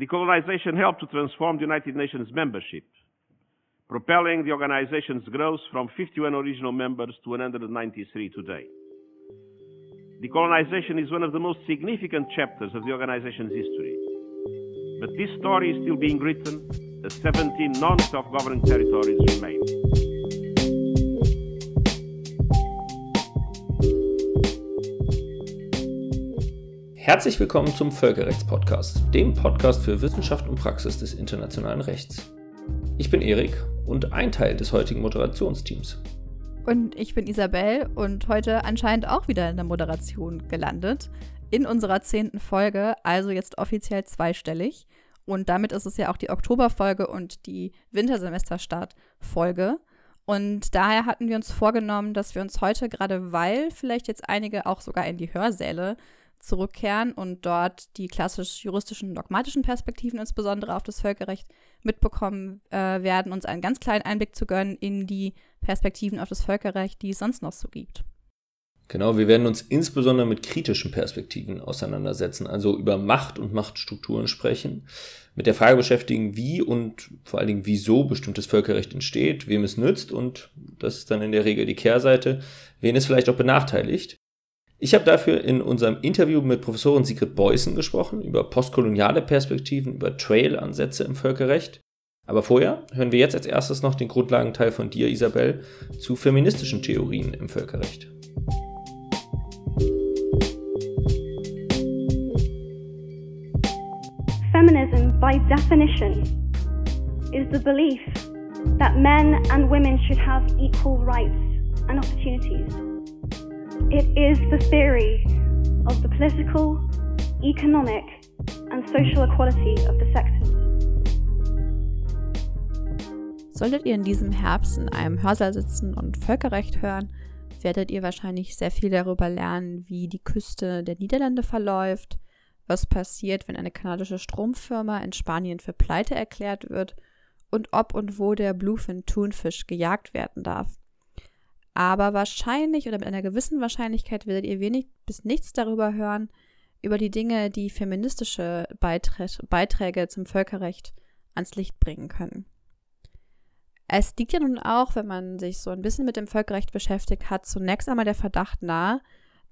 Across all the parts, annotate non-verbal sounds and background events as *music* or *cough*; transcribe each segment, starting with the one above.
Decolonization helped to transform the United Nations membership, propelling the organization's growth from 51 original members to 193 today. Decolonization is one of the most significant chapters of the organization's history. But this story is still being written as 17 non-self-governing territories remain. Herzlich willkommen zum Völkerrechtspodcast, dem Podcast für Wissenschaft und Praxis des internationalen Rechts. Ich bin Erik und ein Teil des heutigen Moderationsteams. Und ich bin Isabel und heute anscheinend auch wieder in der Moderation gelandet. In unserer zehnten Folge, also jetzt offiziell zweistellig. Und damit ist es ja auch die Oktoberfolge und die Wintersemesterstart-Folge. Und daher hatten wir uns vorgenommen, dass wir uns heute, gerade weil vielleicht jetzt einige auch sogar in die Hörsäle zurückkehren und dort die klassisch juristischen, dogmatischen Perspektiven insbesondere auf das Völkerrecht mitbekommen äh, werden, uns einen ganz kleinen Einblick zu gönnen in die Perspektiven auf das Völkerrecht, die es sonst noch so gibt. Genau, wir werden uns insbesondere mit kritischen Perspektiven auseinandersetzen, also über Macht und Machtstrukturen sprechen, mit der Frage beschäftigen, wie und vor allen Dingen wieso bestimmtes Völkerrecht entsteht, wem es nützt und das ist dann in der Regel die Kehrseite, wen es vielleicht auch benachteiligt. Ich habe dafür in unserem Interview mit Professorin Sigrid Beußen gesprochen über postkoloniale Perspektiven, über Trail-Ansätze im Völkerrecht. Aber vorher hören wir jetzt als erstes noch den Grundlagenteil von dir, Isabel, zu feministischen Theorien im Völkerrecht. Feminism, by definition, is the belief that men and women should have equal rights and opportunities. It is the theory of the political, economic, and social equality of the sexes. Solltet ihr in diesem Herbst in einem Hörsaal sitzen und Völkerrecht hören, werdet ihr wahrscheinlich sehr viel darüber lernen, wie die Küste der Niederlande verläuft, was passiert, wenn eine kanadische Stromfirma in Spanien für Pleite erklärt wird und ob und wo der Bluefin-Thunfisch gejagt werden darf. Aber wahrscheinlich oder mit einer gewissen Wahrscheinlichkeit werdet ihr wenig bis nichts darüber hören, über die Dinge, die feministische Beiträ Beiträge zum Völkerrecht ans Licht bringen können. Es liegt ja nun auch, wenn man sich so ein bisschen mit dem Völkerrecht beschäftigt hat, zunächst einmal der Verdacht nahe,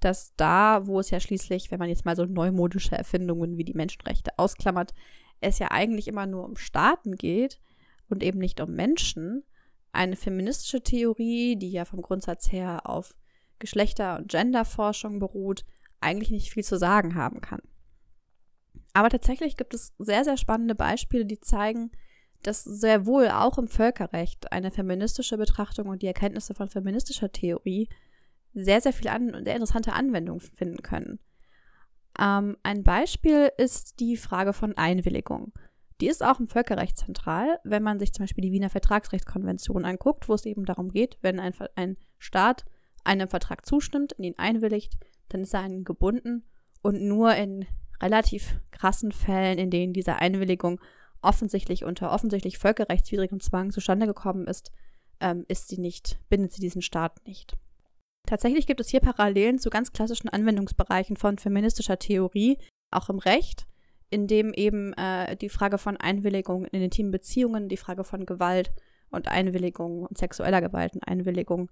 dass da, wo es ja schließlich, wenn man jetzt mal so neumodische Erfindungen wie die Menschenrechte ausklammert, es ja eigentlich immer nur um Staaten geht und eben nicht um Menschen, eine feministische Theorie, die ja vom Grundsatz her auf Geschlechter- und Genderforschung beruht, eigentlich nicht viel zu sagen haben kann. Aber tatsächlich gibt es sehr, sehr spannende Beispiele, die zeigen, dass sehr wohl auch im Völkerrecht eine feministische Betrachtung und die Erkenntnisse von feministischer Theorie sehr, sehr viel an sehr interessante Anwendungen finden können. Ähm, ein Beispiel ist die Frage von Einwilligung. Die ist auch im Völkerrecht zentral, wenn man sich zum Beispiel die Wiener Vertragsrechtskonvention anguckt, wo es eben darum geht, wenn ein, ein Staat einem Vertrag zustimmt, in ihn einwilligt, dann ist er ihn gebunden und nur in relativ krassen Fällen, in denen diese Einwilligung offensichtlich unter offensichtlich völkerrechtswidrigem Zwang zustande gekommen ist, ähm, ist sie nicht, bindet sie diesen Staat nicht. Tatsächlich gibt es hier Parallelen zu ganz klassischen Anwendungsbereichen von feministischer Theorie, auch im Recht, in dem eben äh, die Frage von Einwilligung in intimen Beziehungen, die Frage von Gewalt und Einwilligung und sexueller Gewalt und Einwilligung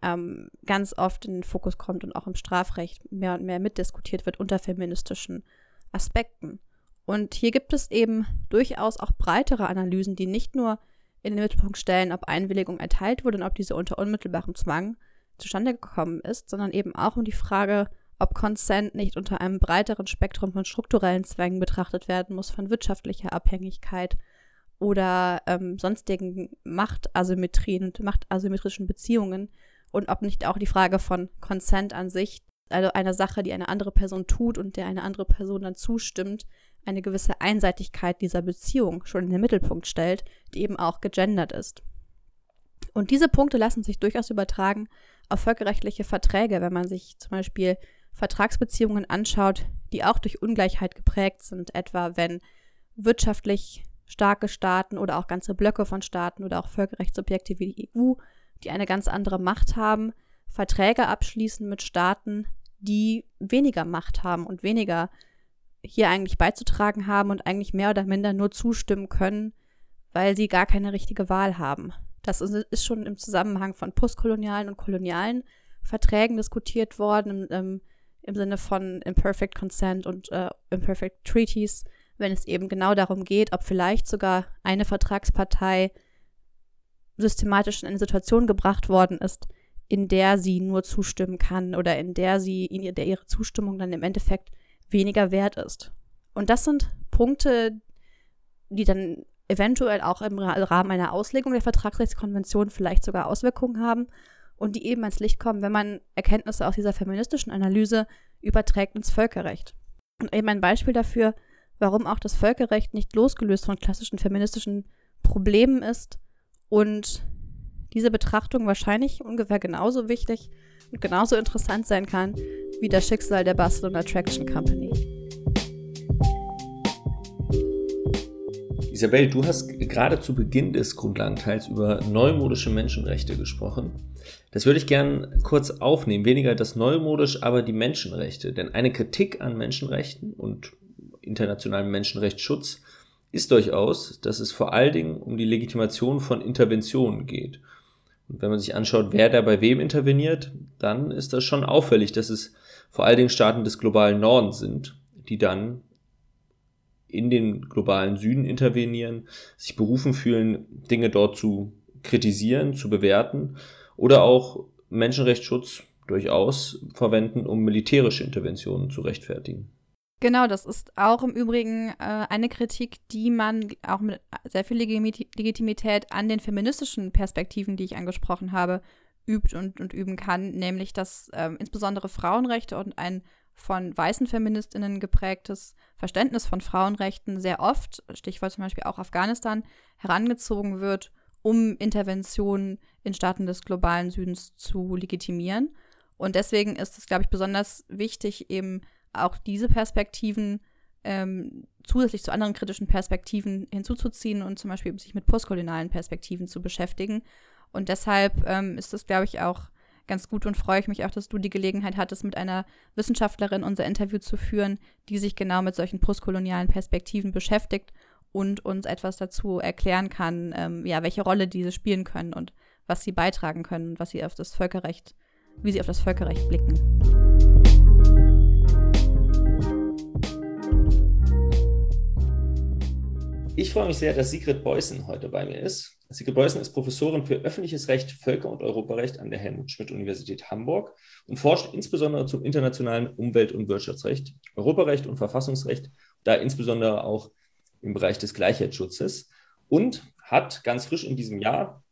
ähm, ganz oft in den Fokus kommt und auch im Strafrecht mehr und mehr mitdiskutiert wird unter feministischen Aspekten. Und hier gibt es eben durchaus auch breitere Analysen, die nicht nur in den Mittelpunkt stellen, ob Einwilligung erteilt wurde und ob diese unter unmittelbarem Zwang zustande gekommen ist, sondern eben auch um die Frage, ob Consent nicht unter einem breiteren Spektrum von strukturellen Zwängen betrachtet werden muss, von wirtschaftlicher Abhängigkeit oder ähm, sonstigen Machtasymmetrien und machtasymmetrischen Beziehungen und ob nicht auch die Frage von Consent an sich, also einer Sache, die eine andere Person tut und der eine andere Person dann zustimmt, eine gewisse Einseitigkeit dieser Beziehung schon in den Mittelpunkt stellt, die eben auch gegendert ist. Und diese Punkte lassen sich durchaus übertragen auf völkerrechtliche Verträge, wenn man sich zum Beispiel Vertragsbeziehungen anschaut, die auch durch Ungleichheit geprägt sind, etwa wenn wirtschaftlich starke Staaten oder auch ganze Blöcke von Staaten oder auch Völkerrechtsobjekte wie die EU, die eine ganz andere Macht haben, Verträge abschließen mit Staaten, die weniger Macht haben und weniger hier eigentlich beizutragen haben und eigentlich mehr oder minder nur zustimmen können, weil sie gar keine richtige Wahl haben. Das ist schon im Zusammenhang von postkolonialen und kolonialen Verträgen diskutiert worden, im, im Sinne von Imperfect Consent und äh, Imperfect Treaties, wenn es eben genau darum geht, ob vielleicht sogar eine Vertragspartei systematisch in eine Situation gebracht worden ist, in der sie nur zustimmen kann oder in der sie, in der ihre Zustimmung dann im Endeffekt weniger wert ist. Und das sind Punkte, die dann eventuell auch im Rahmen einer Auslegung der Vertragsrechtskonvention vielleicht sogar Auswirkungen haben und die eben ans Licht kommen, wenn man Erkenntnisse aus dieser feministischen Analyse überträgt ins Völkerrecht. Und eben ein Beispiel dafür, warum auch das Völkerrecht nicht losgelöst von klassischen feministischen Problemen ist und diese Betrachtung wahrscheinlich ungefähr genauso wichtig und genauso interessant sein kann wie das Schicksal der Barcelona Attraction Company. Isabel, du hast gerade zu Beginn des Grundlagenteils über neumodische Menschenrechte gesprochen. Das würde ich gern kurz aufnehmen. Weniger das neumodisch, aber die Menschenrechte. Denn eine Kritik an Menschenrechten und internationalem Menschenrechtsschutz ist durchaus, dass es vor allen Dingen um die Legitimation von Interventionen geht. Und wenn man sich anschaut, wer da bei wem interveniert, dann ist das schon auffällig, dass es vor allen Dingen Staaten des globalen Nordens sind, die dann in den globalen Süden intervenieren, sich berufen fühlen, Dinge dort zu kritisieren, zu bewerten oder auch Menschenrechtsschutz durchaus verwenden, um militärische Interventionen zu rechtfertigen. Genau, das ist auch im Übrigen äh, eine Kritik, die man auch mit sehr viel Legitimität an den feministischen Perspektiven, die ich angesprochen habe, übt und, und üben kann, nämlich dass äh, insbesondere Frauenrechte und ein von weißen Feministinnen geprägtes Verständnis von Frauenrechten sehr oft, Stichwort zum Beispiel auch Afghanistan, herangezogen wird, um Interventionen in Staaten des globalen Südens zu legitimieren. Und deswegen ist es, glaube ich, besonders wichtig, eben auch diese Perspektiven ähm, zusätzlich zu anderen kritischen Perspektiven hinzuzuziehen und zum Beispiel sich mit postkolonialen Perspektiven zu beschäftigen. Und deshalb ähm, ist es, glaube ich, auch ganz gut und freue ich mich auch, dass du die Gelegenheit hattest, mit einer Wissenschaftlerin unser Interview zu führen, die sich genau mit solchen postkolonialen Perspektiven beschäftigt und uns etwas dazu erklären kann, ähm, ja, welche Rolle diese spielen können und was sie beitragen können und was sie auf das Völkerrecht, wie sie auf das Völkerrecht blicken. Ich freue mich sehr, dass Sigrid Beußen heute bei mir ist. Sigrid Beußen ist Professorin für öffentliches Recht, Völker- und Europarecht an der Helmut-Schmidt-Universität Hamburg und forscht insbesondere zum internationalen Umwelt- und Wirtschaftsrecht, Europarecht und Verfassungsrecht, da insbesondere auch im Bereich des Gleichheitsschutzes und hat ganz frisch in diesem Jahr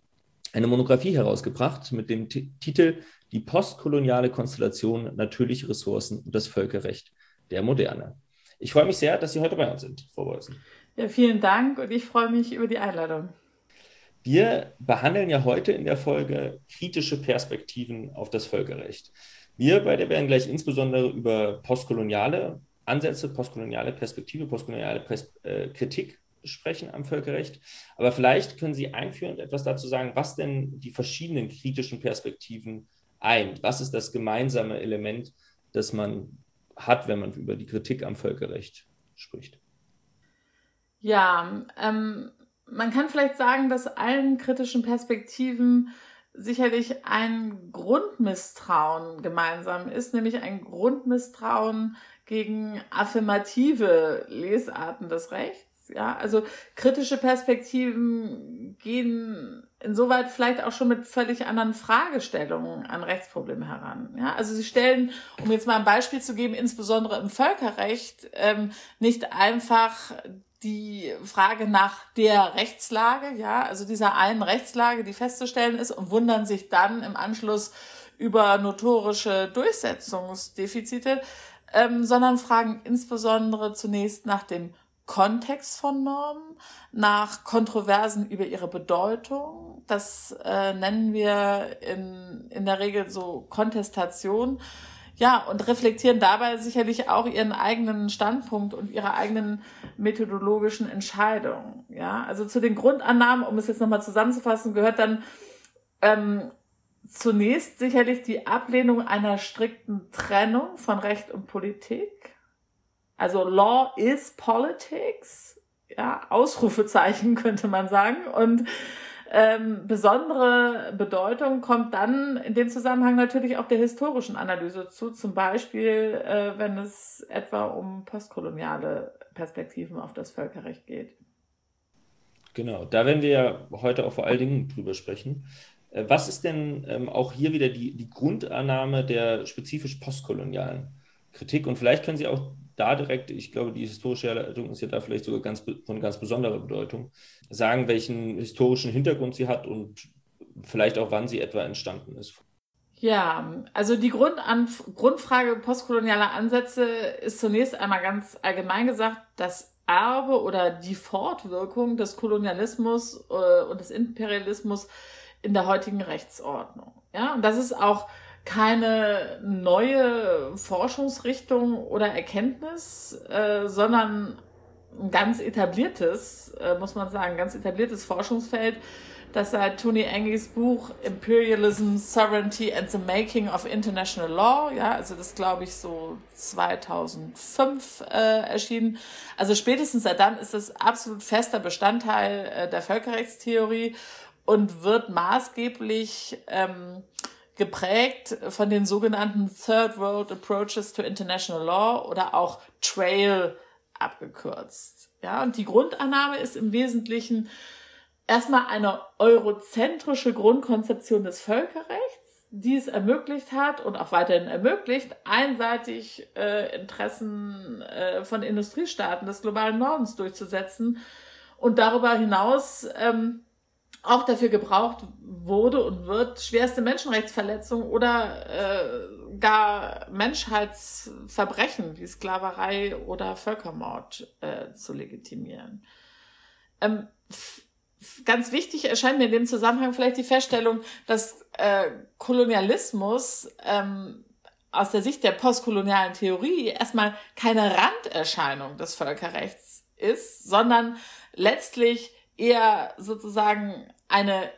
eine Monographie herausgebracht mit dem T Titel Die postkoloniale Konstellation natürliche Ressourcen und das Völkerrecht der Moderne. Ich freue mich sehr, dass Sie heute bei uns sind, Frau Beußen. Ja, vielen Dank und ich freue mich über die Einladung. Wir behandeln ja heute in der Folge kritische Perspektiven auf das Völkerrecht. Wir beide werden gleich insbesondere über postkoloniale Ansätze, postkoloniale Perspektive, postkoloniale Pers äh, Kritik sprechen am Völkerrecht. Aber vielleicht können Sie einführend etwas dazu sagen, was denn die verschiedenen kritischen Perspektiven eint. Was ist das gemeinsame Element, das man hat, wenn man über die Kritik am Völkerrecht spricht? Ja, ähm, man kann vielleicht sagen, dass allen kritischen Perspektiven sicherlich ein Grundmisstrauen gemeinsam ist, nämlich ein Grundmisstrauen gegen affirmative Lesarten des Rechts. Ja, also kritische Perspektiven gehen insoweit vielleicht auch schon mit völlig anderen Fragestellungen an Rechtsprobleme heran. Ja, also sie stellen, um jetzt mal ein Beispiel zu geben, insbesondere im Völkerrecht, ähm, nicht einfach die Frage nach der Rechtslage, ja, also dieser einen Rechtslage, die festzustellen ist und wundern sich dann im Anschluss über notorische Durchsetzungsdefizite, ähm, sondern fragen insbesondere zunächst nach dem Kontext von Normen, nach Kontroversen über ihre Bedeutung. Das äh, nennen wir in, in der Regel so Kontestation ja, und reflektieren dabei sicherlich auch ihren eigenen Standpunkt und ihre eigenen methodologischen Entscheidungen. Ja, also zu den Grundannahmen, um es jetzt nochmal zusammenzufassen, gehört dann ähm, zunächst sicherlich die Ablehnung einer strikten Trennung von Recht und Politik. Also Law is Politics, ja, Ausrufezeichen *laughs* könnte man sagen. Und ähm, besondere Bedeutung kommt dann in dem Zusammenhang natürlich auch der historischen Analyse zu, zum Beispiel, äh, wenn es etwa um postkoloniale Perspektiven auf das Völkerrecht geht. Genau, da werden wir ja heute auch vor allen Dingen drüber sprechen. Äh, was ist denn ähm, auch hier wieder die, die Grundannahme der spezifisch postkolonialen Kritik? Und vielleicht können Sie auch da direkt, ich glaube, die historische Herleitung ist ja da vielleicht sogar ganz, von ganz besonderer Bedeutung, sagen, welchen historischen Hintergrund sie hat und vielleicht auch, wann sie etwa entstanden ist. Ja, also die Grundanf Grundfrage postkolonialer Ansätze ist zunächst einmal ganz allgemein gesagt, das Erbe oder die Fortwirkung des Kolonialismus äh, und des Imperialismus in der heutigen Rechtsordnung. Ja, und das ist auch keine neue Forschungsrichtung oder Erkenntnis, äh, sondern ein ganz etabliertes, äh, muss man sagen, ganz etabliertes Forschungsfeld, das seit Tony Engels Buch Imperialism, Sovereignty and the Making of International Law, ja, also das glaube ich so 2005 äh, erschienen. Also spätestens seit dann ist es absolut fester Bestandteil äh, der Völkerrechtstheorie und wird maßgeblich ähm, geprägt von den sogenannten Third World Approaches to International Law oder auch Trail abgekürzt. Ja, und die Grundannahme ist im Wesentlichen erstmal eine eurozentrische Grundkonzeption des Völkerrechts, die es ermöglicht hat und auch weiterhin ermöglicht, einseitig äh, Interessen äh, von Industriestaaten des globalen Nordens durchzusetzen und darüber hinaus ähm, auch dafür gebraucht wurde und wird, schwerste Menschenrechtsverletzungen oder äh, gar Menschheitsverbrechen wie Sklaverei oder Völkermord äh, zu legitimieren. Ähm, ganz wichtig erscheint mir in dem Zusammenhang vielleicht die Feststellung, dass äh, Kolonialismus ähm, aus der Sicht der postkolonialen Theorie erstmal keine Randerscheinung des Völkerrechts ist, sondern letztlich eher sozusagen eine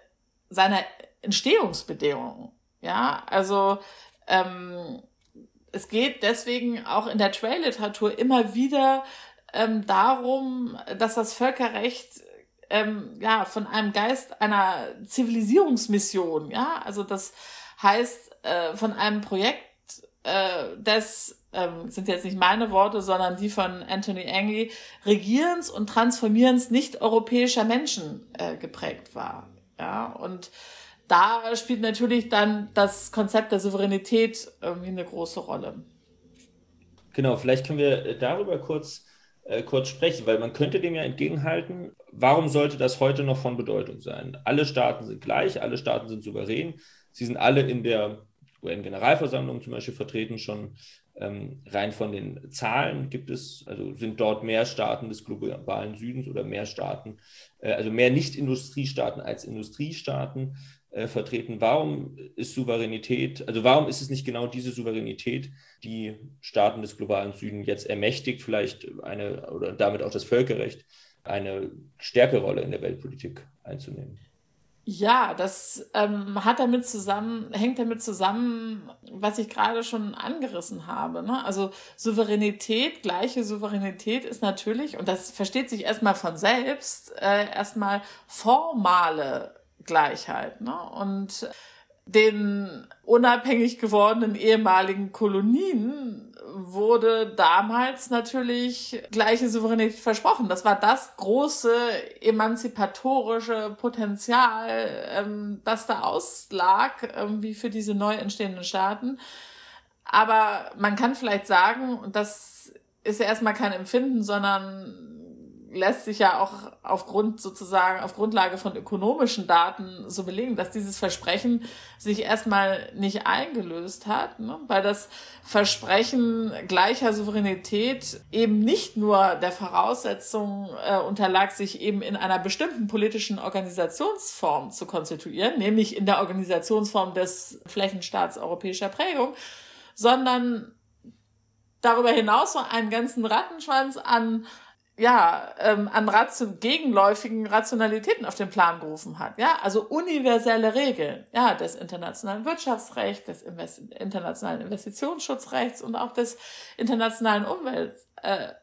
seiner Entstehungsbedingungen. Ja, also ähm, es geht deswegen auch in der Trail-Literatur immer wieder ähm, darum, dass das Völkerrecht ähm, ja von einem Geist einer Zivilisierungsmission, ja, also das heißt äh, von einem Projekt äh, des ähm, sind jetzt nicht meine Worte, sondern die von Anthony Angley, Regierens und Transformierens nicht-europäischer Menschen äh, geprägt war. Ja, und da spielt natürlich dann das Konzept der Souveränität irgendwie eine große Rolle. Genau, vielleicht können wir äh, darüber kurz, äh, kurz sprechen, weil man könnte dem ja entgegenhalten, warum sollte das heute noch von Bedeutung sein? Alle Staaten sind gleich, alle Staaten sind souverän, sie sind alle in der UN-Generalversammlung zum Beispiel vertreten schon ähm, rein von den Zahlen gibt es, also sind dort mehr Staaten des globalen Südens oder mehr Staaten, äh, also mehr Nicht-Industriestaaten als Industriestaaten äh, vertreten. Warum ist Souveränität, also warum ist es nicht genau diese Souveränität, die Staaten des globalen Südens jetzt ermächtigt, vielleicht eine oder damit auch das Völkerrecht eine stärkere Rolle in der Weltpolitik einzunehmen? Ja, das ähm, hat damit zusammen, hängt damit zusammen, was ich gerade schon angerissen habe. Ne? Also Souveränität, gleiche Souveränität ist natürlich, und das versteht sich erstmal von selbst, äh, erstmal formale Gleichheit. Ne? Und den unabhängig gewordenen ehemaligen Kolonien wurde damals natürlich gleiche Souveränität versprochen. Das war das große emanzipatorische Potenzial, ähm, das da auslag, irgendwie für diese neu entstehenden Staaten. Aber man kann vielleicht sagen, und das ist ja erstmal kein Empfinden, sondern lässt sich ja auch aufgrund sozusagen, auf Grundlage von ökonomischen Daten so belegen, dass dieses Versprechen sich erstmal nicht eingelöst hat, ne? weil das Versprechen gleicher Souveränität eben nicht nur der Voraussetzung äh, unterlag, sich eben in einer bestimmten politischen Organisationsform zu konstituieren, nämlich in der Organisationsform des Flächenstaats europäischer Prägung, sondern darüber hinaus so einen ganzen Rattenschwanz an ja, ähm, an Ration gegenläufigen Rationalitäten auf den Plan gerufen hat. Ja, also universelle Regeln, ja, des internationalen Wirtschaftsrechts, des Invest internationalen Investitionsschutzrechts und auch des internationalen Umweltrechts, äh,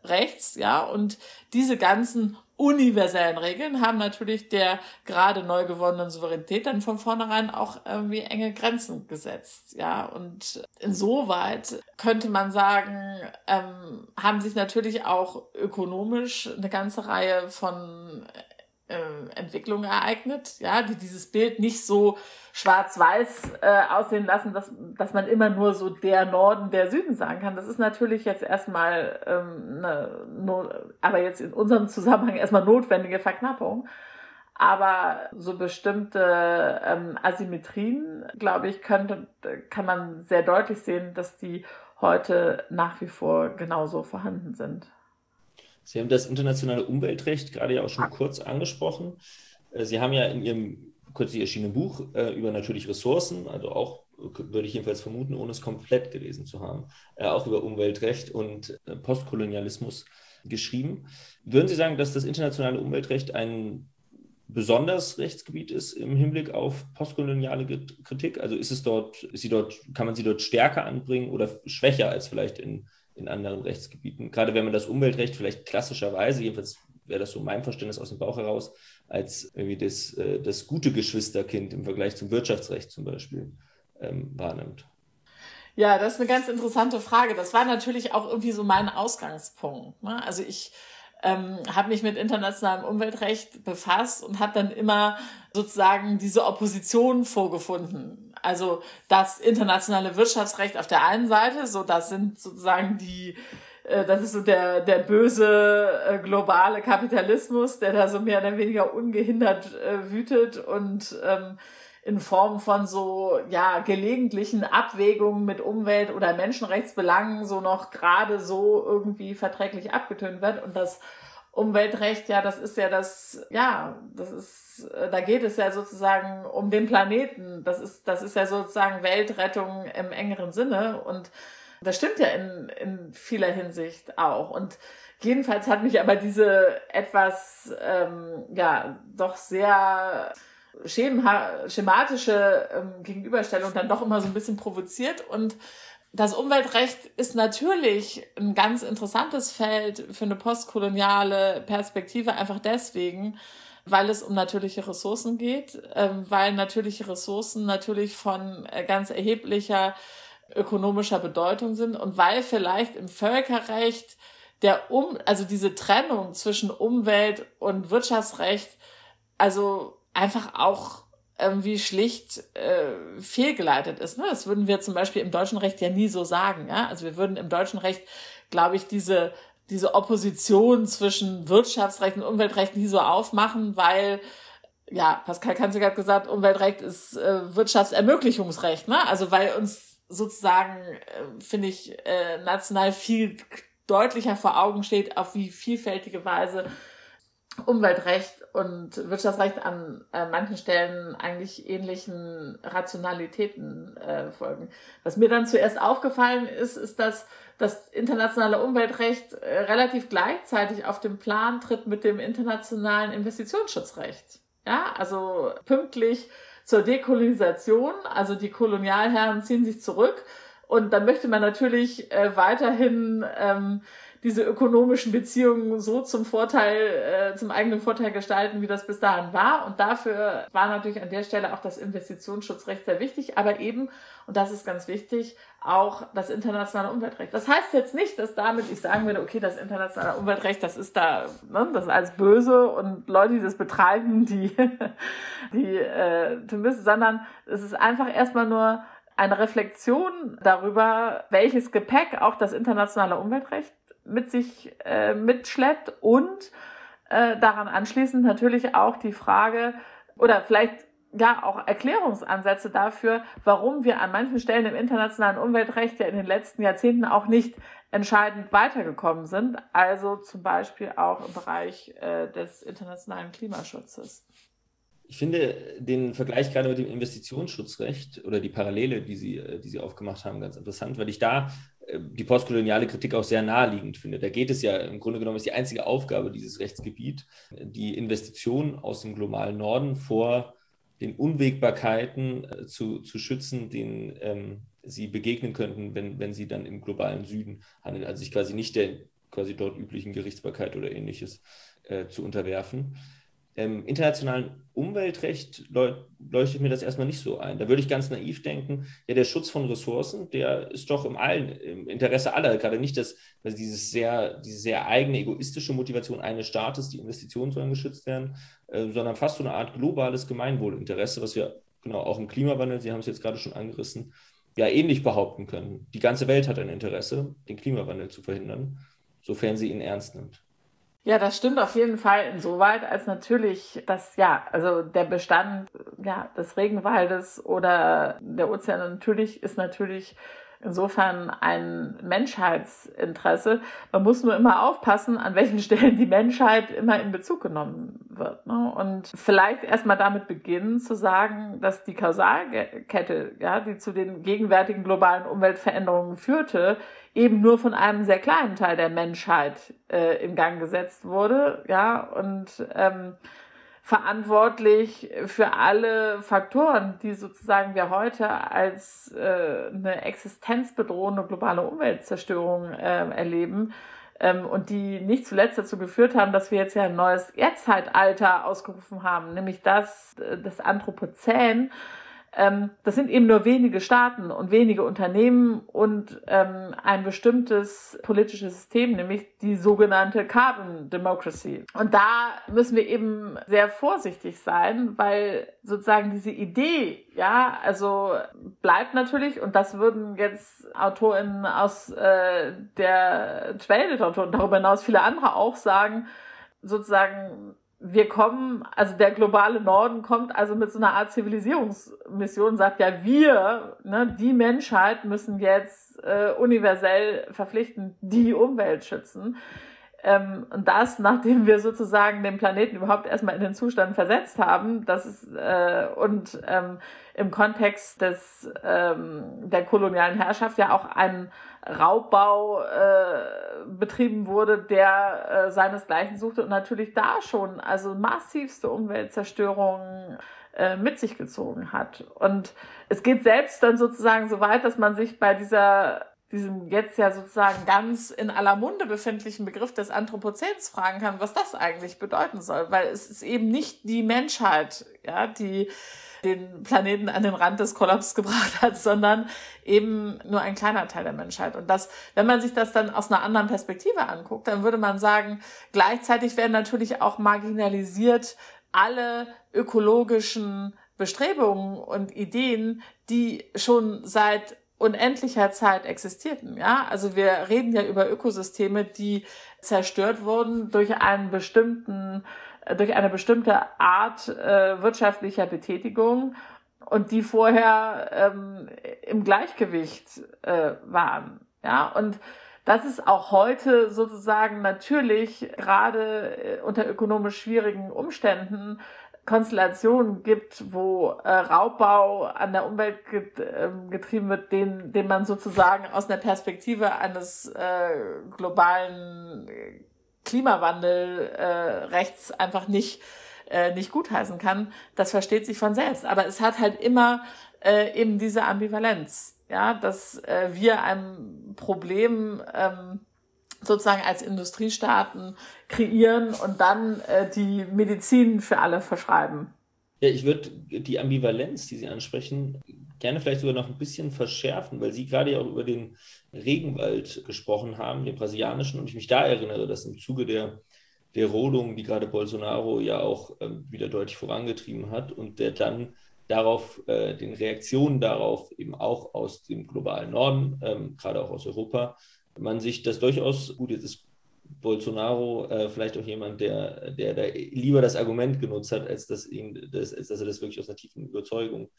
ja, und diese ganzen universellen Regeln haben natürlich der gerade neu gewonnenen Souveränität dann von vornherein auch irgendwie enge Grenzen gesetzt. Ja, und insoweit könnte man sagen, ähm, haben sich natürlich auch ökonomisch eine ganze Reihe von äh, Entwicklungen ereignet, ja, die dieses Bild nicht so schwarz-weiß äh, aussehen lassen, dass, dass man immer nur so der Norden, der Süden sagen kann. Das ist natürlich jetzt erstmal, ähm, eine, aber jetzt in unserem Zusammenhang erstmal notwendige Verknappung. Aber so bestimmte ähm, Asymmetrien, glaube ich, könnte, kann man sehr deutlich sehen, dass die heute nach wie vor genauso vorhanden sind. Sie haben das internationale Umweltrecht gerade ja auch schon kurz angesprochen. Äh, Sie haben ja in Ihrem kürzlich erschienenen Buch äh, über natürliche Ressourcen, also auch, würde ich jedenfalls vermuten, ohne es komplett gelesen zu haben, äh, auch über Umweltrecht und äh, Postkolonialismus geschrieben. Würden Sie sagen, dass das internationale Umweltrecht ein besonders Rechtsgebiet ist im Hinblick auf postkoloniale Kritik? Also ist es dort, ist sie dort, kann man sie dort stärker anbringen oder schwächer als vielleicht in in anderen Rechtsgebieten. Gerade wenn man das Umweltrecht vielleicht klassischerweise, jedenfalls wäre das so mein Verständnis aus dem Bauch heraus, als irgendwie das, äh, das gute Geschwisterkind im Vergleich zum Wirtschaftsrecht zum Beispiel ähm, wahrnimmt. Ja, das ist eine ganz interessante Frage. Das war natürlich auch irgendwie so mein Ausgangspunkt. Ne? Also ich ähm, habe mich mit internationalem Umweltrecht befasst und habe dann immer sozusagen diese Opposition vorgefunden. Also das internationale Wirtschaftsrecht auf der einen Seite, so das sind sozusagen die äh, das ist so der, der böse äh, globale Kapitalismus, der da so mehr oder weniger ungehindert äh, wütet und ähm, in Form von so ja gelegentlichen Abwägungen mit Umwelt- oder Menschenrechtsbelangen so noch gerade so irgendwie verträglich abgetönt wird. Und das Umweltrecht, ja, das ist ja das, ja, das ist, da geht es ja sozusagen um den Planeten. Das ist, das ist ja sozusagen Weltrettung im engeren Sinne und das stimmt ja in, in vieler Hinsicht auch. Und jedenfalls hat mich aber diese etwas, ähm, ja, doch sehr schematische ähm, Gegenüberstellung dann doch immer so ein bisschen provoziert und das Umweltrecht ist natürlich ein ganz interessantes Feld für eine postkoloniale Perspektive, einfach deswegen, weil es um natürliche Ressourcen geht, ähm, weil natürliche Ressourcen natürlich von äh, ganz erheblicher ökonomischer Bedeutung sind und weil vielleicht im Völkerrecht der um, also diese Trennung zwischen Umwelt und Wirtschaftsrecht, also einfach auch irgendwie schlicht äh, fehlgeleitet ist. Ne? Das würden wir zum Beispiel im deutschen Recht ja nie so sagen. Ja? Also wir würden im deutschen Recht, glaube ich, diese diese Opposition zwischen Wirtschaftsrecht und Umweltrecht nie so aufmachen, weil ja, Pascal Kanzig hat gesagt, Umweltrecht ist äh, Wirtschaftsermöglichungsrecht, ne? Also weil uns sozusagen, äh, finde ich, äh, national viel deutlicher vor Augen steht, auf wie vielfältige Weise Umweltrecht und Wirtschaftsrecht an äh, manchen Stellen eigentlich ähnlichen Rationalitäten äh, folgen. Was mir dann zuerst aufgefallen ist, ist, dass das internationale Umweltrecht äh, relativ gleichzeitig auf den Plan tritt mit dem internationalen Investitionsschutzrecht. Ja, also pünktlich zur Dekolonisation, also die Kolonialherren ziehen sich zurück und dann möchte man natürlich äh, weiterhin ähm, diese ökonomischen Beziehungen so zum Vorteil, äh, zum eigenen Vorteil gestalten, wie das bis dahin war. Und dafür war natürlich an der Stelle auch das Investitionsschutzrecht sehr wichtig, aber eben, und das ist ganz wichtig, auch das internationale Umweltrecht. Das heißt jetzt nicht, dass damit ich sagen würde, okay, das internationale Umweltrecht, das ist da, ne, das ist alles böse und Leute, die das betreiben, die, *laughs* die äh, tun müssen, sondern es ist einfach erstmal nur eine Reflexion darüber, welches Gepäck auch das internationale Umweltrecht mit sich äh, mitschleppt und äh, daran anschließend natürlich auch die Frage oder vielleicht ja auch Erklärungsansätze dafür, warum wir an manchen Stellen im internationalen Umweltrecht ja in den letzten Jahrzehnten auch nicht entscheidend weitergekommen sind, also zum Beispiel auch im Bereich äh, des internationalen Klimaschutzes. Ich finde den Vergleich gerade mit dem Investitionsschutzrecht oder die Parallele, die Sie, die Sie aufgemacht haben, ganz interessant, weil ich da äh, die postkoloniale Kritik auch sehr naheliegend finde. Da geht es ja im Grunde genommen, ist die einzige Aufgabe dieses Rechtsgebiet, die Investition aus dem globalen Norden vor den Unwägbarkeiten äh, zu, zu schützen, denen ähm, sie begegnen könnten, wenn, wenn sie dann im globalen Süden handeln. Also sich quasi nicht der quasi dort üblichen Gerichtsbarkeit oder ähnliches äh, zu unterwerfen. Im internationalen Umweltrecht leuchtet mir das erstmal nicht so ein. Da würde ich ganz naiv denken, ja, der Schutz von Ressourcen, der ist doch im, allen, im Interesse aller, gerade nicht das, also dieses sehr, diese sehr eigene egoistische Motivation eines Staates, die Investitionen sollen geschützt werden, äh, sondern fast so eine Art globales Gemeinwohlinteresse, was wir genau auch im Klimawandel, Sie haben es jetzt gerade schon angerissen, ja ähnlich behaupten können. Die ganze Welt hat ein Interesse, den Klimawandel zu verhindern, sofern sie ihn ernst nimmt. Ja, das stimmt auf jeden Fall. Insoweit, als natürlich das, ja, also der Bestand ja, des Regenwaldes oder der Ozeane natürlich ist natürlich insofern ein Menschheitsinteresse. Man muss nur immer aufpassen, an welchen *laughs* Stellen die Menschheit immer in Bezug genommen wird. Ne? Und vielleicht erstmal damit beginnen zu sagen, dass die Kausalkette, ja, die zu den gegenwärtigen globalen Umweltveränderungen führte, eben nur von einem sehr kleinen Teil der Menschheit äh, in Gang gesetzt wurde. Ja, und ähm, verantwortlich für alle Faktoren, die sozusagen wir heute als äh, eine existenzbedrohende globale Umweltzerstörung äh, erleben ähm, und die nicht zuletzt dazu geführt haben, dass wir jetzt ja ein neues Erdzeitalter ausgerufen haben, nämlich das äh, das Anthropozän, das sind eben nur wenige Staaten und wenige Unternehmen und ähm, ein bestimmtes politisches System, nämlich die sogenannte Carbon Democracy. Und da müssen wir eben sehr vorsichtig sein, weil sozusagen diese Idee, ja, also bleibt natürlich, und das würden jetzt AutorInnen aus äh, der und darüber hinaus viele andere auch sagen, sozusagen wir kommen, also der globale Norden kommt also mit so einer Art Zivilisierungsmission, sagt ja, wir, ne, die Menschheit müssen jetzt äh, universell verpflichtend die Umwelt schützen. Ähm, und das, nachdem wir sozusagen den Planeten überhaupt erstmal in den Zustand versetzt haben, das ist, äh, und ähm, im Kontext des, ähm, der kolonialen Herrschaft ja auch ein Raubbau äh, betrieben wurde, der äh, seinesgleichen suchte und natürlich da schon also massivste Umweltzerstörungen äh, mit sich gezogen hat. Und es geht selbst dann sozusagen so weit, dass man sich bei dieser diesem jetzt ja sozusagen ganz in aller Munde befindlichen Begriff des Anthropozäns fragen kann, was das eigentlich bedeuten soll, weil es ist eben nicht die Menschheit, ja, die den Planeten an den Rand des Kollaps *laughs* gebracht hat, sondern eben nur ein kleiner Teil der Menschheit. Und das, wenn man sich das dann aus einer anderen Perspektive anguckt, dann würde man sagen, gleichzeitig werden natürlich auch marginalisiert alle ökologischen Bestrebungen und Ideen, die schon seit unendlicher Zeit existierten. Ja, also wir reden ja über Ökosysteme, die zerstört wurden durch einen bestimmten durch eine bestimmte Art äh, wirtschaftlicher Betätigung und die vorher ähm, im Gleichgewicht äh, waren. Ja, und das ist auch heute sozusagen natürlich gerade äh, unter ökonomisch schwierigen Umständen Konstellationen gibt, wo äh, Raubbau an der Umwelt get, äh, getrieben wird, den, den man sozusagen aus einer Perspektive eines äh, globalen Klimawandel äh, rechts einfach nicht äh, nicht gutheißen kann, das versteht sich von selbst. Aber es hat halt immer äh, eben diese Ambivalenz, ja, dass äh, wir ein Problem ähm, sozusagen als Industriestaaten kreieren und dann äh, die Medizin für alle verschreiben. Ja, ich würde die Ambivalenz, die Sie ansprechen, gerne vielleicht sogar noch ein bisschen verschärfen, weil Sie gerade ja auch über den Regenwald gesprochen haben, den brasilianischen, und ich mich da erinnere, dass im Zuge der, der Rodung, die gerade Bolsonaro ja auch ähm, wieder deutlich vorangetrieben hat und der dann darauf, äh, den Reaktionen darauf eben auch aus dem globalen Norden, ähm, gerade auch aus Europa, man sich das durchaus, gut, jetzt ist Bolsonaro äh, vielleicht auch jemand, der, der, der lieber das Argument genutzt hat, als dass, ihn, das, als dass er das wirklich aus einer tiefen Überzeugung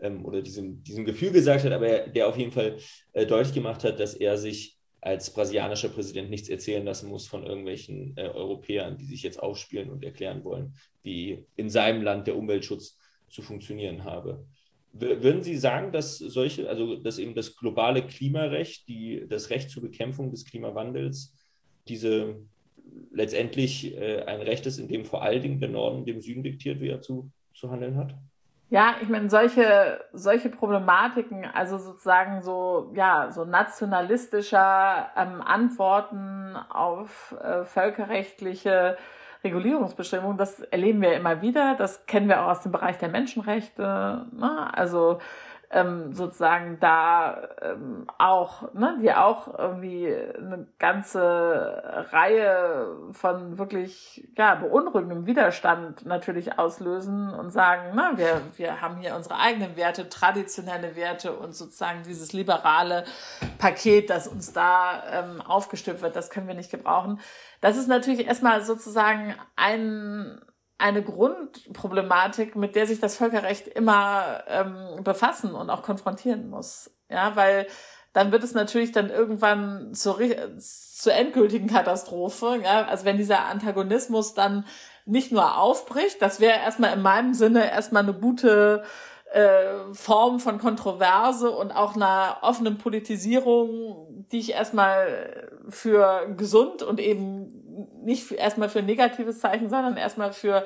ähm, oder diesem, diesem Gefühl gesagt hat, aber der auf jeden Fall äh, deutlich gemacht hat, dass er sich als brasilianischer Präsident nichts erzählen lassen muss von irgendwelchen äh, Europäern, die sich jetzt aufspielen und erklären wollen, wie in seinem Land der Umweltschutz zu funktionieren habe. Würden Sie sagen, dass solche, also dass eben das globale Klimarecht, die, das Recht zur Bekämpfung des Klimawandels, diese letztendlich äh, ein Recht ist, in dem vor allen Dingen der Norden dem Süden diktiert, wie er zu, zu handeln hat? Ja, ich meine, solche, solche Problematiken, also sozusagen so, ja, so nationalistischer ähm, Antworten auf äh, völkerrechtliche Regulierungsbestimmungen, das erleben wir immer wieder. Das kennen wir auch aus dem Bereich der Menschenrechte. Ne? Also ähm, sozusagen da ähm, auch, ne, die auch irgendwie eine ganze Reihe von wirklich ja, beunruhigendem Widerstand natürlich auslösen und sagen, ne, wir, wir haben hier unsere eigenen Werte, traditionelle Werte und sozusagen dieses liberale Paket, das uns da ähm, aufgestülpt wird, das können wir nicht gebrauchen. Das ist natürlich erstmal sozusagen ein eine Grundproblematik, mit der sich das Völkerrecht immer ähm, befassen und auch konfrontieren muss. Ja, weil dann wird es natürlich dann irgendwann zur, zur endgültigen Katastrophe. Ja, also wenn dieser Antagonismus dann nicht nur aufbricht, das wäre erstmal in meinem Sinne erstmal eine gute äh, Form von Kontroverse und auch einer offenen Politisierung, die ich erstmal für gesund und eben nicht erstmal für ein negatives Zeichen, sondern erstmal für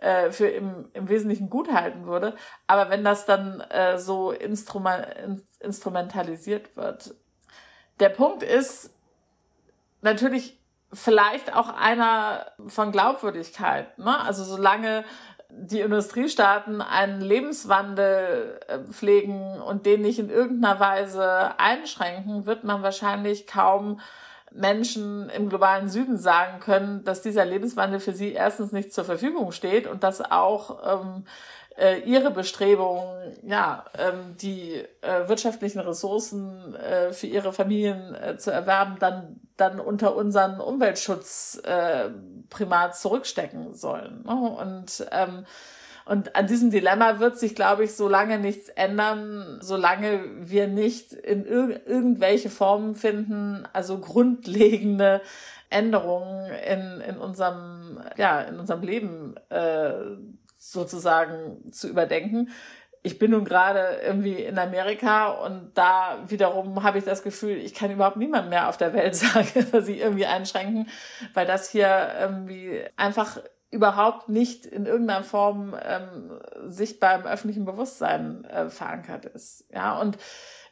äh, für im, im Wesentlichen gut halten würde. Aber wenn das dann äh, so instrument, in, instrumentalisiert wird. Der Punkt ist natürlich vielleicht auch einer von Glaubwürdigkeit. Ne? Also solange die Industriestaaten einen Lebenswandel äh, pflegen und den nicht in irgendeiner Weise einschränken, wird man wahrscheinlich kaum Menschen im globalen Süden sagen können, dass dieser Lebenswandel für sie erstens nicht zur Verfügung steht und dass auch ähm, äh, ihre Bestrebungen, ja, ähm, die äh, wirtschaftlichen Ressourcen äh, für ihre Familien äh, zu erwerben, dann dann unter unseren Umweltschutzprimat äh, zurückstecken sollen. Ne? Und ähm, und an diesem Dilemma wird sich, glaube ich, so lange nichts ändern, solange wir nicht in ir irgendwelche Formen finden, also grundlegende Änderungen in, in unserem, ja, in unserem Leben äh, sozusagen zu überdenken. Ich bin nun gerade irgendwie in Amerika und da wiederum habe ich das Gefühl, ich kann überhaupt niemand mehr auf der Welt *laughs* sagen, dass sie irgendwie einschränken, weil das hier irgendwie einfach überhaupt nicht in irgendeiner Form ähm, sichtbar im öffentlichen Bewusstsein äh, verankert ist. Ja, und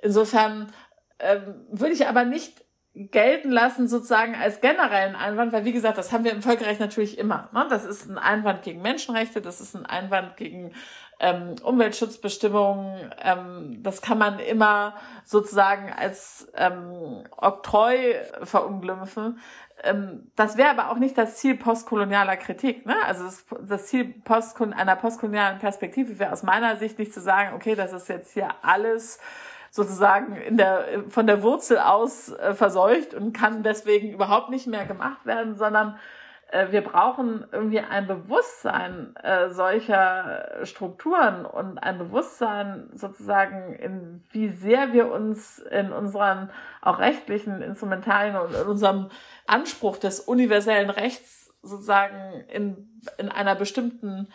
insofern ähm, würde ich aber nicht gelten lassen sozusagen als generellen Einwand, weil wie gesagt, das haben wir im Völkerrecht natürlich immer. Ne? Das ist ein Einwand gegen Menschenrechte, das ist ein Einwand gegen ähm, Umweltschutzbestimmungen. Ähm, das kann man immer sozusagen als ähm, Oktroi verunglimpfen. Ähm, das wäre aber auch nicht das Ziel postkolonialer Kritik. Ne? Also das, das Ziel post einer postkolonialen Perspektive wäre aus meiner Sicht nicht zu sagen, okay, das ist jetzt hier alles sozusagen in der, von der Wurzel aus äh, verseucht und kann deswegen überhaupt nicht mehr gemacht werden, sondern äh, wir brauchen irgendwie ein Bewusstsein äh, solcher Strukturen und ein Bewusstsein sozusagen, in wie sehr wir uns in unseren auch rechtlichen Instrumentarien und in unserem Anspruch des universellen Rechts sozusagen in, in einer bestimmten,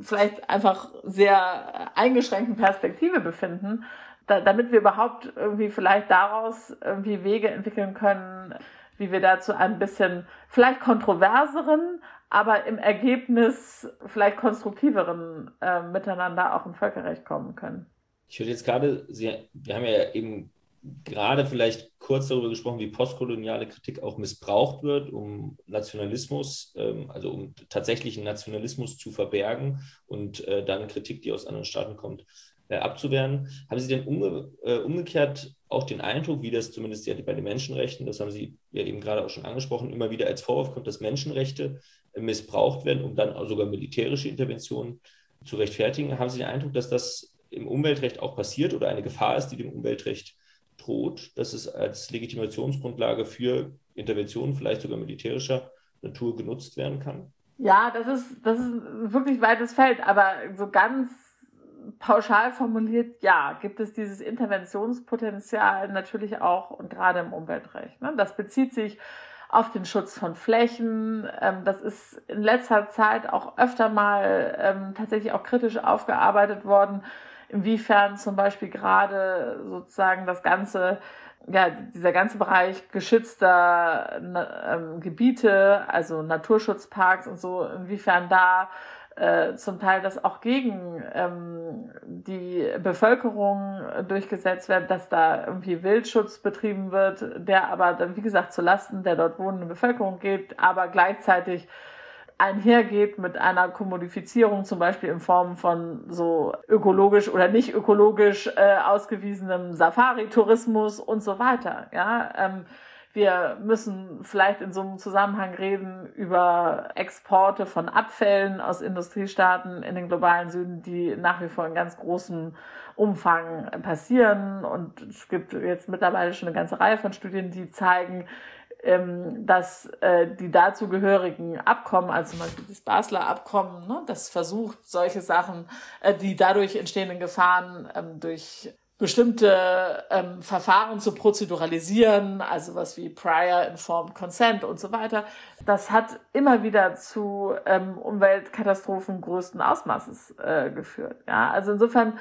vielleicht einfach sehr eingeschränkten Perspektive befinden, da, damit wir überhaupt irgendwie vielleicht daraus irgendwie Wege entwickeln können, wie wir dazu ein bisschen vielleicht kontroverseren, aber im Ergebnis vielleicht konstruktiveren äh, Miteinander auch im Völkerrecht kommen können. Ich würde jetzt gerade, Sie, wir haben ja eben gerade vielleicht kurz darüber gesprochen, wie postkoloniale Kritik auch missbraucht wird, um Nationalismus, ähm, also um tatsächlichen Nationalismus zu verbergen und äh, dann Kritik, die aus anderen Staaten kommt, abzuwehren. Haben Sie denn umge äh, umgekehrt auch den Eindruck, wie das zumindest ja bei den Menschenrechten, das haben Sie ja eben gerade auch schon angesprochen, immer wieder als Vorwurf kommt, dass Menschenrechte äh, missbraucht werden, um dann sogar militärische Interventionen zu rechtfertigen? Haben Sie den Eindruck, dass das im Umweltrecht auch passiert oder eine Gefahr ist, die dem Umweltrecht droht, dass es als Legitimationsgrundlage für Interventionen, vielleicht sogar militärischer Natur genutzt werden kann? Ja, das ist, das ist wirklich weites Feld, aber so ganz pauschal formuliert, ja, gibt es dieses Interventionspotenzial natürlich auch und gerade im Umweltrecht. Ne? Das bezieht sich auf den Schutz von Flächen. Ähm, das ist in letzter Zeit auch öfter mal ähm, tatsächlich auch kritisch aufgearbeitet worden, inwiefern zum Beispiel gerade sozusagen das ganze ja, dieser ganze Bereich geschützter ähm, Gebiete, also Naturschutzparks und so, inwiefern da äh, zum Teil das auch gegen ähm, die Bevölkerung durchgesetzt wird, dass da irgendwie Wildschutz betrieben wird, der aber dann, wie gesagt, zulasten der dort wohnenden Bevölkerung geht, aber gleichzeitig einhergeht mit einer Kommodifizierung, zum Beispiel in Form von so ökologisch oder nicht ökologisch äh, ausgewiesenem Safari-Tourismus und so weiter. Ja, ähm, wir müssen vielleicht in so einem Zusammenhang reden über Exporte von Abfällen aus Industriestaaten in den globalen Süden, die nach wie vor in ganz großem Umfang passieren. Und es gibt jetzt mittlerweile schon eine ganze Reihe von Studien, die zeigen, ähm, dass äh, die dazugehörigen Abkommen, also zum Beispiel das Basler Abkommen, ne, das versucht, solche Sachen, äh, die dadurch entstehenden Gefahren ähm, durch bestimmte ähm, Verfahren zu prozeduralisieren, also was wie Prior Informed Consent und so weiter. Das hat immer wieder zu ähm, Umweltkatastrophen größten Ausmaßes äh, geführt. Ja, also insofern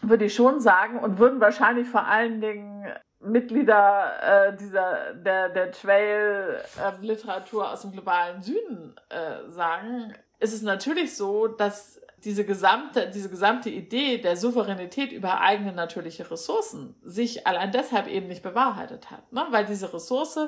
würde ich schon sagen und würden wahrscheinlich vor allen Dingen Mitglieder äh, dieser der der Trail äh, Literatur aus dem globalen Süden äh, sagen, ist es natürlich so, dass diese gesamte diese gesamte Idee der Souveränität über eigene natürliche Ressourcen sich allein deshalb eben nicht bewahrheitet hat, ne? weil diese Ressource,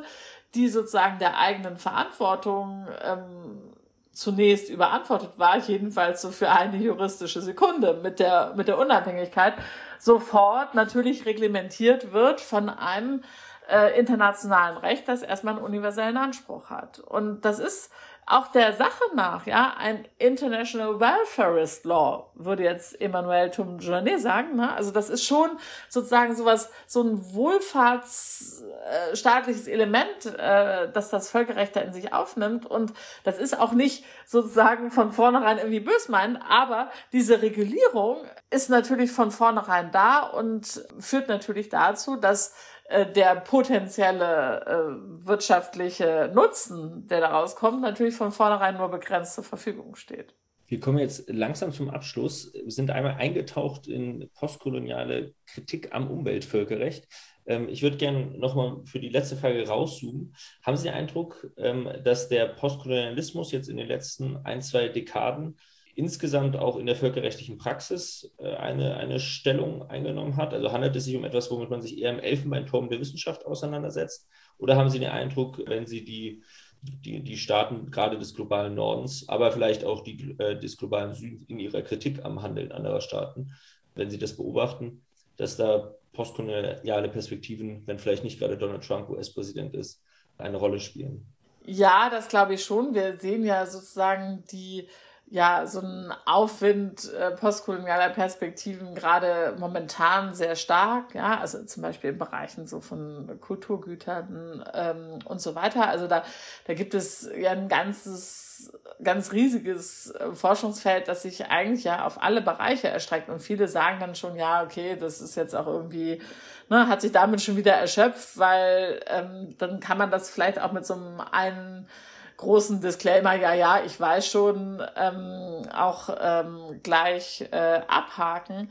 die sozusagen der eigenen Verantwortung ähm, zunächst überantwortet war, jedenfalls so für eine juristische Sekunde mit der, mit der Unabhängigkeit, sofort natürlich reglementiert wird von einem äh, internationalen Recht, das erstmal einen universellen Anspruch hat. Und das ist auch der Sache nach, ja, ein International Welfarist Law, würde jetzt Emmanuel Tumjournet sagen. Ne? Also das ist schon sozusagen sowas, so ein wohlfahrtsstaatliches Element, äh, dass das Völkerrecht da in sich aufnimmt. Und das ist auch nicht sozusagen von vornherein irgendwie bös meinen, aber diese Regulierung ist natürlich von vornherein da und führt natürlich dazu, dass äh, der potenzielle äh, wirtschaftliche Nutzen, der daraus kommt, natürlich von vornherein nur begrenzt zur Verfügung steht. Wir kommen jetzt langsam zum Abschluss, wir sind einmal eingetaucht in postkoloniale Kritik am Umweltvölkerrecht. Ähm, ich würde gerne nochmal für die letzte Frage rauszoomen. Haben Sie den Eindruck, ähm, dass der Postkolonialismus jetzt in den letzten ein, zwei Dekaden insgesamt auch in der völkerrechtlichen Praxis äh, eine, eine Stellung eingenommen hat? Also handelt es sich um etwas, womit man sich eher im Elfenbeinturm der Wissenschaft auseinandersetzt? Oder haben Sie den Eindruck, wenn Sie die, die, die Staaten gerade des globalen Nordens, aber vielleicht auch die äh, des globalen Südens in ihrer Kritik am Handeln anderer Staaten, wenn Sie das beobachten, dass da postkoloniale Perspektiven, wenn vielleicht nicht gerade Donald Trump US-Präsident ist, eine Rolle spielen? Ja, das glaube ich schon. Wir sehen ja sozusagen die ja, so ein Aufwind äh, postkolonialer Perspektiven gerade momentan sehr stark, ja, also zum Beispiel in Bereichen so von Kulturgütern ähm, und so weiter. Also da, da gibt es ja ein ganzes, ganz riesiges äh, Forschungsfeld, das sich eigentlich ja auf alle Bereiche erstreckt. Und viele sagen dann schon, ja, okay, das ist jetzt auch irgendwie, ne, hat sich damit schon wieder erschöpft, weil ähm, dann kann man das vielleicht auch mit so einem einen großen Disclaimer, ja, ja, ich weiß schon, ähm, auch ähm, gleich äh, abhaken.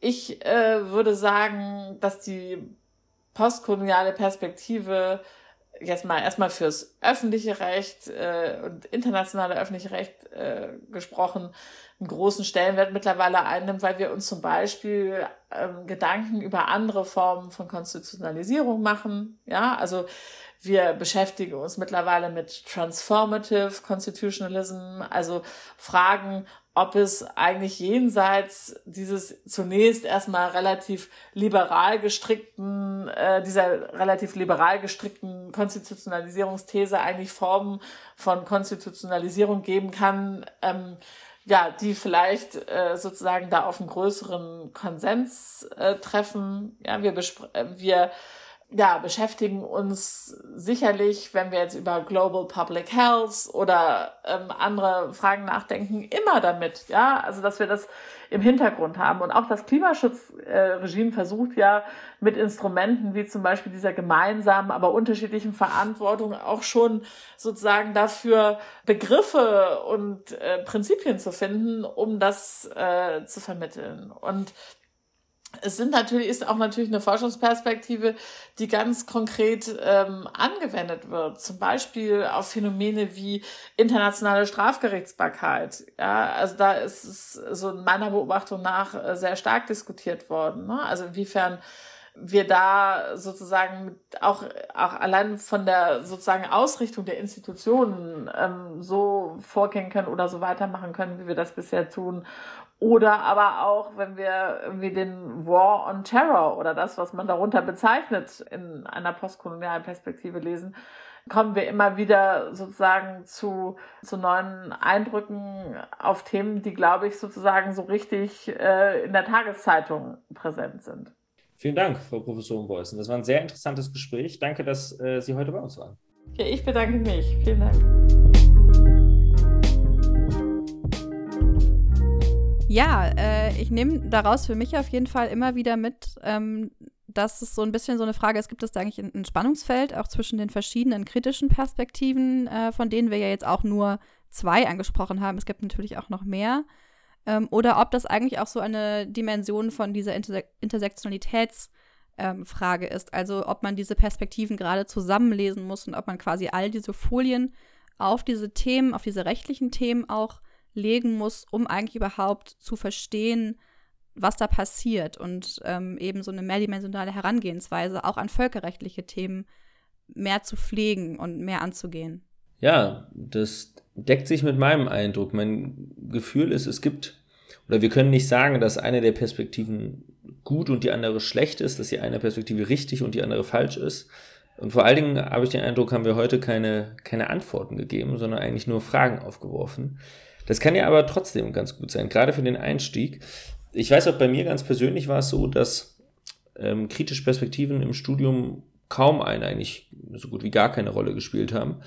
Ich äh, würde sagen, dass die postkoloniale Perspektive jetzt mal erstmal fürs öffentliche Recht äh, und internationale öffentliche Recht äh, gesprochen einen großen Stellenwert mittlerweile einnimmt, weil wir uns zum Beispiel ähm, Gedanken über andere Formen von Konstitutionalisierung machen. Ja, also wir beschäftigen uns mittlerweile mit Transformative Constitutionalism, also Fragen, ob es eigentlich jenseits dieses zunächst erstmal relativ liberal gestrickten, äh, dieser relativ liberal gestrickten Konstitutionalisierungsthese eigentlich Formen von Konstitutionalisierung geben kann, ähm, ja, die vielleicht äh, sozusagen da auf einen größeren Konsens äh, treffen. Ja, wir, äh, wir ja, beschäftigen uns sicherlich, wenn wir jetzt über Global Public Health oder ähm, andere Fragen nachdenken, immer damit, ja, also dass wir das im Hintergrund haben. Und auch das Klimaschutzregime äh, versucht ja mit Instrumenten wie zum Beispiel dieser gemeinsamen, aber unterschiedlichen Verantwortung auch schon sozusagen dafür Begriffe und äh, Prinzipien zu finden, um das äh, zu vermitteln. Und es sind natürlich, ist auch natürlich eine Forschungsperspektive, die ganz konkret ähm, angewendet wird. Zum Beispiel auf Phänomene wie internationale Strafgerichtsbarkeit. Ja, also da ist es so in meiner Beobachtung nach äh, sehr stark diskutiert worden. Ne? Also inwiefern wir da sozusagen auch, auch allein von der sozusagen Ausrichtung der Institutionen ähm, so vorgehen können oder so weitermachen können, wie wir das bisher tun. Oder aber auch, wenn wir irgendwie den War on Terror oder das, was man darunter bezeichnet, in einer postkolonialen Perspektive lesen, kommen wir immer wieder sozusagen zu, zu neuen Eindrücken auf Themen, die, glaube ich, sozusagen so richtig äh, in der Tageszeitung präsent sind. Vielen Dank, Frau Professorin Beußen. Das war ein sehr interessantes Gespräch. Danke, dass äh, Sie heute bei uns waren. Ja, ich bedanke mich. Vielen Dank. Ja, äh, ich nehme daraus für mich auf jeden Fall immer wieder mit, ähm, dass es so ein bisschen so eine Frage ist, gibt es da eigentlich ein, Spannungsfeld auch zwischen den verschiedenen kritischen Perspektiven, äh, von denen wir ja jetzt auch nur zwei angesprochen haben. Es gibt natürlich auch noch mehr. Ähm, oder ob das eigentlich auch so eine Dimension von dieser Interse Intersektionalitätsfrage ähm, ist. Also ob man diese Perspektiven gerade zusammenlesen muss und ob man quasi all diese Folien auf diese Themen, auf diese rechtlichen Themen auch legen muss, um eigentlich überhaupt zu verstehen, was da passiert und ähm, eben so eine mehrdimensionale Herangehensweise auch an völkerrechtliche Themen mehr zu pflegen und mehr anzugehen. Ja, das deckt sich mit meinem Eindruck. Mein Gefühl ist, es gibt, oder wir können nicht sagen, dass eine der Perspektiven gut und die andere schlecht ist, dass die eine Perspektive richtig und die andere falsch ist. Und vor allen Dingen habe ich den Eindruck, haben wir heute keine, keine Antworten gegeben, sondern eigentlich nur Fragen aufgeworfen. Das kann ja aber trotzdem ganz gut sein, gerade für den Einstieg. Ich weiß auch, bei mir ganz persönlich war es so, dass ähm, kritische Perspektiven im Studium kaum eine, eigentlich so gut wie gar keine Rolle gespielt haben.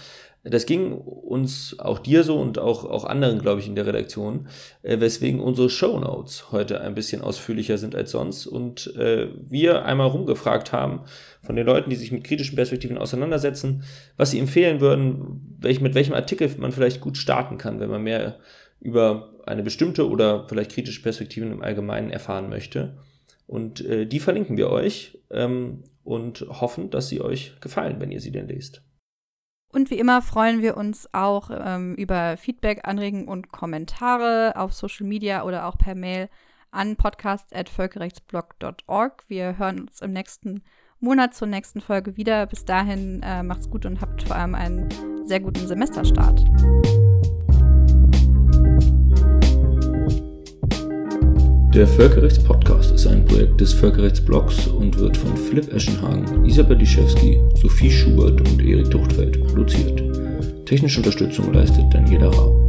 Das ging uns, auch dir so und auch, auch anderen, glaube ich, in der Redaktion, äh, weswegen unsere Show Notes heute ein bisschen ausführlicher sind als sonst und äh, wir einmal rumgefragt haben von den Leuten, die sich mit kritischen Perspektiven auseinandersetzen, was sie empfehlen würden, welch, mit welchem Artikel man vielleicht gut starten kann, wenn man mehr über eine bestimmte oder vielleicht kritische Perspektiven im Allgemeinen erfahren möchte. Und äh, die verlinken wir euch ähm, und hoffen, dass sie euch gefallen, wenn ihr sie denn lest. Und wie immer freuen wir uns auch ähm, über Feedback, Anregungen und Kommentare auf Social Media oder auch per Mail an podcast.völkerrechtsblog.org. Wir hören uns im nächsten Monat zur nächsten Folge wieder. Bis dahin äh, macht's gut und habt vor allem einen sehr guten Semesterstart. Der Völkerrechtspodcast ist ein Projekt des Völkerrechtsblogs und wird von Philipp Eschenhagen, Isabel Liszewski, Sophie Schubert und Erik Duchtfeld produziert. Technische Unterstützung leistet Daniela Rau.